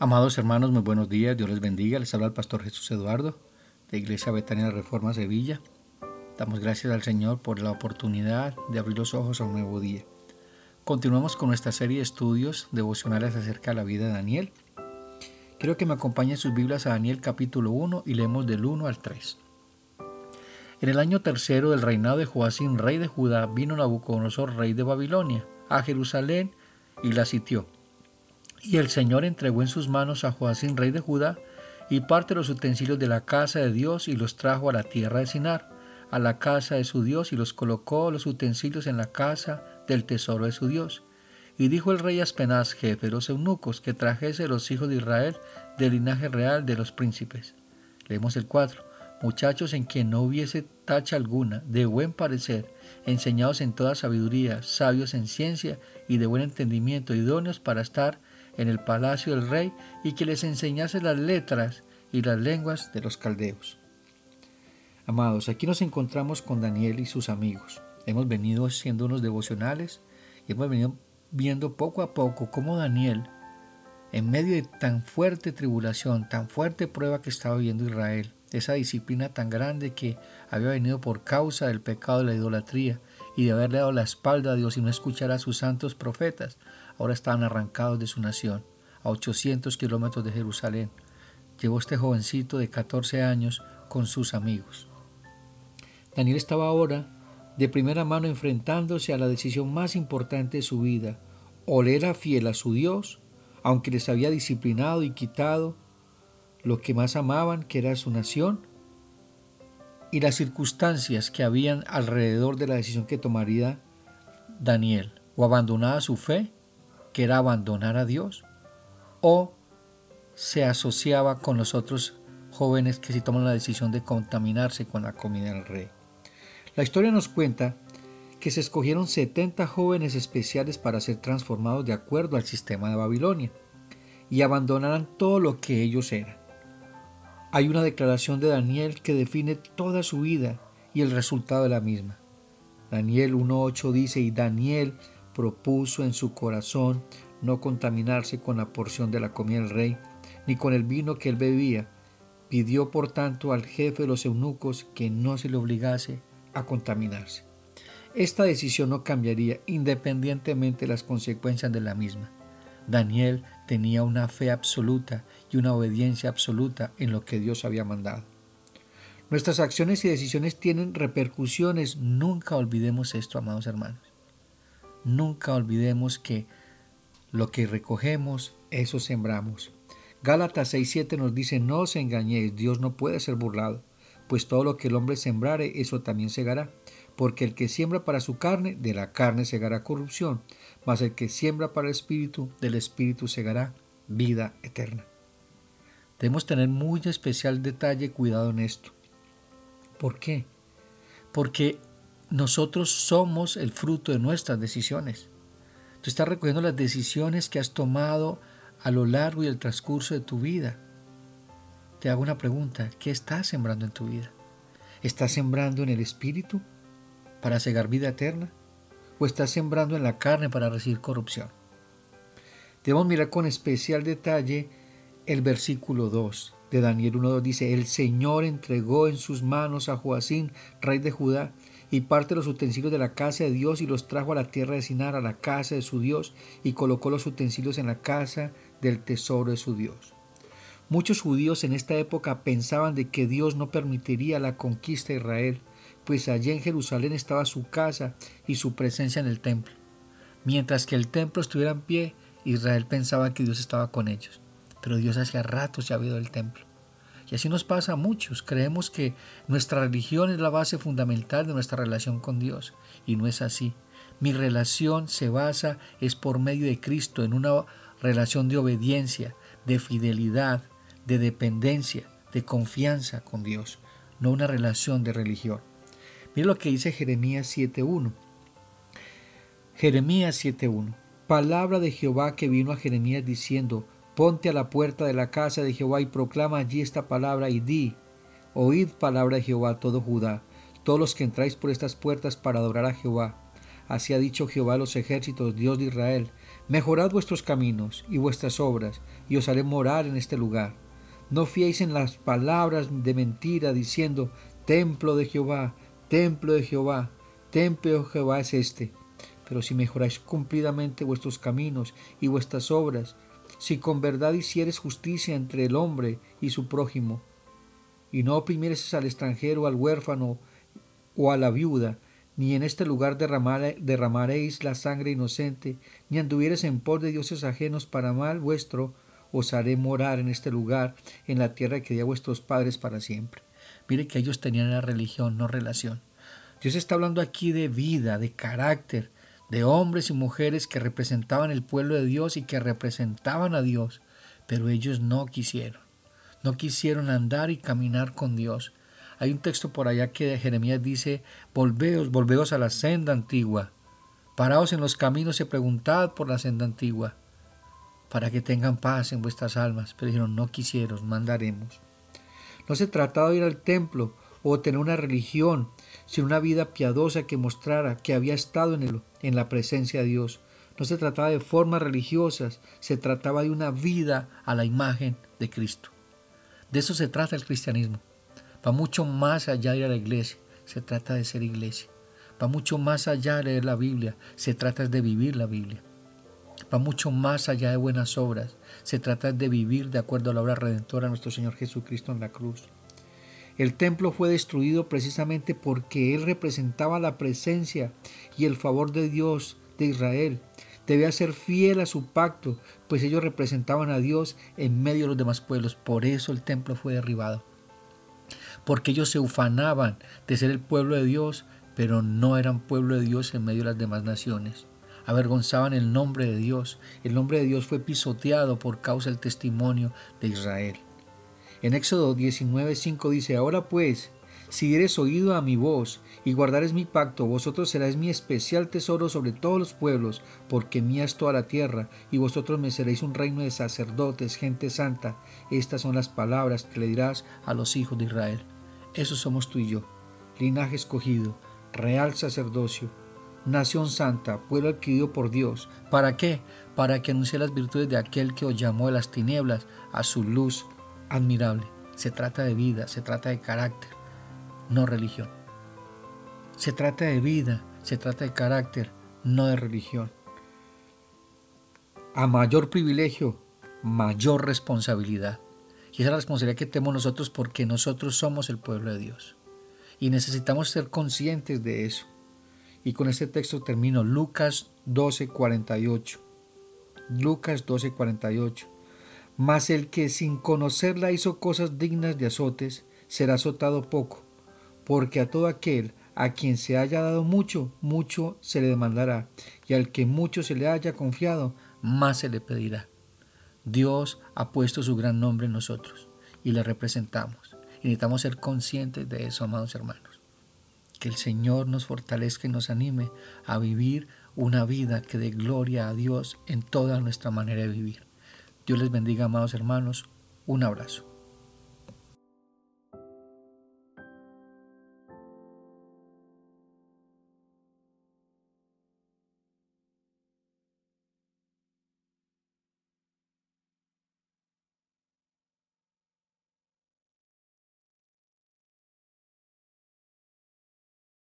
Amados hermanos, muy buenos días, Dios les bendiga. Les habla el pastor Jesús Eduardo de Iglesia Betania Reforma Sevilla. Damos gracias al Señor por la oportunidad de abrir los ojos a un nuevo día. Continuamos con nuestra serie de estudios devocionales acerca de la vida de Daniel. Quiero que me acompañen sus Biblias a Daniel capítulo 1 y leemos del 1 al 3. En el año tercero del reinado de Joacín, rey de Judá, vino Nabucodonosor, rey de Babilonia, a Jerusalén y la sitió y el Señor entregó en sus manos a Joacín, rey de Judá, y parte de los utensilios de la casa de Dios y los trajo a la tierra de Sinar, a la casa de su Dios, y los colocó los utensilios en la casa del tesoro de su Dios. Y dijo el rey Aspenaz, jefe de los eunucos, que trajese los hijos de Israel del linaje real de los príncipes. Leemos el 4. Muchachos en quien no hubiese tacha alguna, de buen parecer, enseñados en toda sabiduría, sabios en ciencia y de buen entendimiento, idóneos para estar en el palacio del rey y que les enseñase las letras y las lenguas de los caldeos. Amados, aquí nos encontramos con Daniel y sus amigos. Hemos venido haciendo unos devocionales y hemos venido viendo poco a poco cómo Daniel, en medio de tan fuerte tribulación, tan fuerte prueba que estaba viviendo Israel, esa disciplina tan grande que había venido por causa del pecado de la idolatría y de haberle dado la espalda a Dios y no escuchar a sus santos profetas, ahora estaban arrancados de su nación, a 800 kilómetros de Jerusalén. Llevó este jovencito de 14 años con sus amigos. Daniel estaba ahora de primera mano enfrentándose a la decisión más importante de su vida, o le era fiel a su Dios, aunque les había disciplinado y quitado lo que más amaban, que era su nación, y las circunstancias que habían alrededor de la decisión que tomaría Daniel, o abandonaba su fe que era abandonar a Dios, o se asociaba con los otros jóvenes que si toman la decisión de contaminarse con la comida del rey. La historia nos cuenta que se escogieron 70 jóvenes especiales para ser transformados de acuerdo al sistema de Babilonia y abandonaran todo lo que ellos eran. Hay una declaración de Daniel que define toda su vida y el resultado de la misma. Daniel 1.8 dice, y Daniel propuso en su corazón no contaminarse con la porción de la comida del rey, ni con el vino que él bebía. Pidió por tanto al jefe de los eunucos que no se le obligase a contaminarse. Esta decisión no cambiaría independientemente de las consecuencias de la misma. Daniel tenía una fe absoluta y una obediencia absoluta en lo que Dios había mandado. Nuestras acciones y decisiones tienen repercusiones. Nunca olvidemos esto, amados hermanos. Nunca olvidemos que lo que recogemos, eso sembramos. Gálatas 6.7 nos dice, no os engañéis, Dios no puede ser burlado, pues todo lo que el hombre sembrare, eso también segará. Porque el que siembra para su carne, de la carne segará corrupción, mas el que siembra para el espíritu, del espíritu segará vida eterna. Debemos tener muy especial detalle cuidado en esto. ¿Por qué? Porque nosotros somos el fruto de nuestras decisiones. Tú estás recogiendo las decisiones que has tomado a lo largo y el transcurso de tu vida. Te hago una pregunta, ¿qué estás sembrando en tu vida? ¿Estás sembrando en el Espíritu para cegar vida eterna? ¿O estás sembrando en la carne para recibir corrupción? Debemos mirar con especial detalle el versículo 2 de Daniel 1.2 dice, el Señor entregó en sus manos a Joacín, rey de Judá, y parte los utensilios de la casa de Dios y los trajo a la tierra de Sinar, a la casa de su Dios, y colocó los utensilios en la casa del tesoro de su Dios. Muchos judíos en esta época pensaban de que Dios no permitiría la conquista de Israel, pues allí en Jerusalén estaba su casa y su presencia en el templo. Mientras que el templo estuviera en pie, Israel pensaba que Dios estaba con ellos, pero Dios hacía rato se ha ido del templo. Y así nos pasa a muchos. Creemos que nuestra religión es la base fundamental de nuestra relación con Dios. Y no es así. Mi relación se basa es por medio de Cristo en una relación de obediencia, de fidelidad, de dependencia, de confianza con Dios, no una relación de religión. Mira lo que dice Jeremías 7.1. Jeremías 7.1. Palabra de Jehová que vino a Jeremías diciendo, Ponte a la puerta de la casa de Jehová y proclama allí esta palabra y di, Oíd palabra de Jehová todo Judá, todos los que entráis por estas puertas para adorar a Jehová. Así ha dicho Jehová a los ejércitos, Dios de Israel, Mejorad vuestros caminos y vuestras obras, y os haré morar en este lugar. No fiéis en las palabras de mentira, diciendo, Templo de Jehová, templo de Jehová, templo de Jehová es este. Pero si mejoráis cumplidamente vuestros caminos y vuestras obras, si con verdad hicieres justicia entre el hombre y su prójimo, y no oprimieres al extranjero, al huérfano o a la viuda, ni en este lugar derramaréis la sangre inocente, ni anduvieres en pos de dioses ajenos para mal vuestro, os haré morar en este lugar, en la tierra que di a vuestros padres para siempre. Mire que ellos tenían la religión, no relación. Dios está hablando aquí de vida, de carácter, de hombres y mujeres que representaban el pueblo de Dios y que representaban a Dios, pero ellos no quisieron. No quisieron andar y caminar con Dios. Hay un texto por allá que Jeremías dice, volveos, volveos a la senda antigua. Paraos en los caminos y preguntad por la senda antigua, para que tengan paz en vuestras almas. Pero dijeron, no quisieron, mandaremos. No se trataba de ir al templo o tener una religión, sino una vida piadosa que mostrara que había estado en, el, en la presencia de Dios. No se trataba de formas religiosas, se trataba de una vida a la imagen de Cristo. De eso se trata el cristianismo. Va mucho más allá de ir a la iglesia, se trata de ser iglesia. Va mucho más allá de leer la Biblia, se trata de vivir la Biblia. Va mucho más allá de buenas obras, se trata de vivir de acuerdo a la obra redentora de nuestro Señor Jesucristo en la cruz. El templo fue destruido precisamente porque él representaba la presencia y el favor de Dios de Israel. Debía ser fiel a su pacto, pues ellos representaban a Dios en medio de los demás pueblos. Por eso el templo fue derribado. Porque ellos se ufanaban de ser el pueblo de Dios, pero no eran pueblo de Dios en medio de las demás naciones. Avergonzaban el nombre de Dios. El nombre de Dios fue pisoteado por causa del testimonio de Israel. En Éxodo 19:5 dice, Ahora pues, si dieres oído a mi voz y guardares mi pacto, vosotros seréis mi especial tesoro sobre todos los pueblos, porque mía es toda la tierra, y vosotros me seréis un reino de sacerdotes, gente santa. Estas son las palabras que le dirás a los hijos de Israel. Eso somos tú y yo, linaje escogido, real sacerdocio, nación santa, pueblo adquirido por Dios. ¿Para qué? Para que anuncie las virtudes de aquel que os llamó de las tinieblas a su luz admirable. Se trata de vida, se trata de carácter, no religión. Se trata de vida, se trata de carácter, no de religión. A mayor privilegio, mayor responsabilidad. Y esa es la responsabilidad que tenemos nosotros porque nosotros somos el pueblo de Dios. Y necesitamos ser conscientes de eso. Y con este texto termino Lucas 12:48. Lucas 12:48. Mas el que sin conocerla hizo cosas dignas de azotes, será azotado poco, porque a todo aquel a quien se haya dado mucho, mucho se le demandará, y al que mucho se le haya confiado, más se le pedirá. Dios ha puesto su gran nombre en nosotros y le representamos. Y necesitamos ser conscientes de eso, amados hermanos. Que el Señor nos fortalezca y nos anime a vivir una vida que dé gloria a Dios en toda nuestra manera de vivir. Dios les bendiga, amados hermanos. Un abrazo.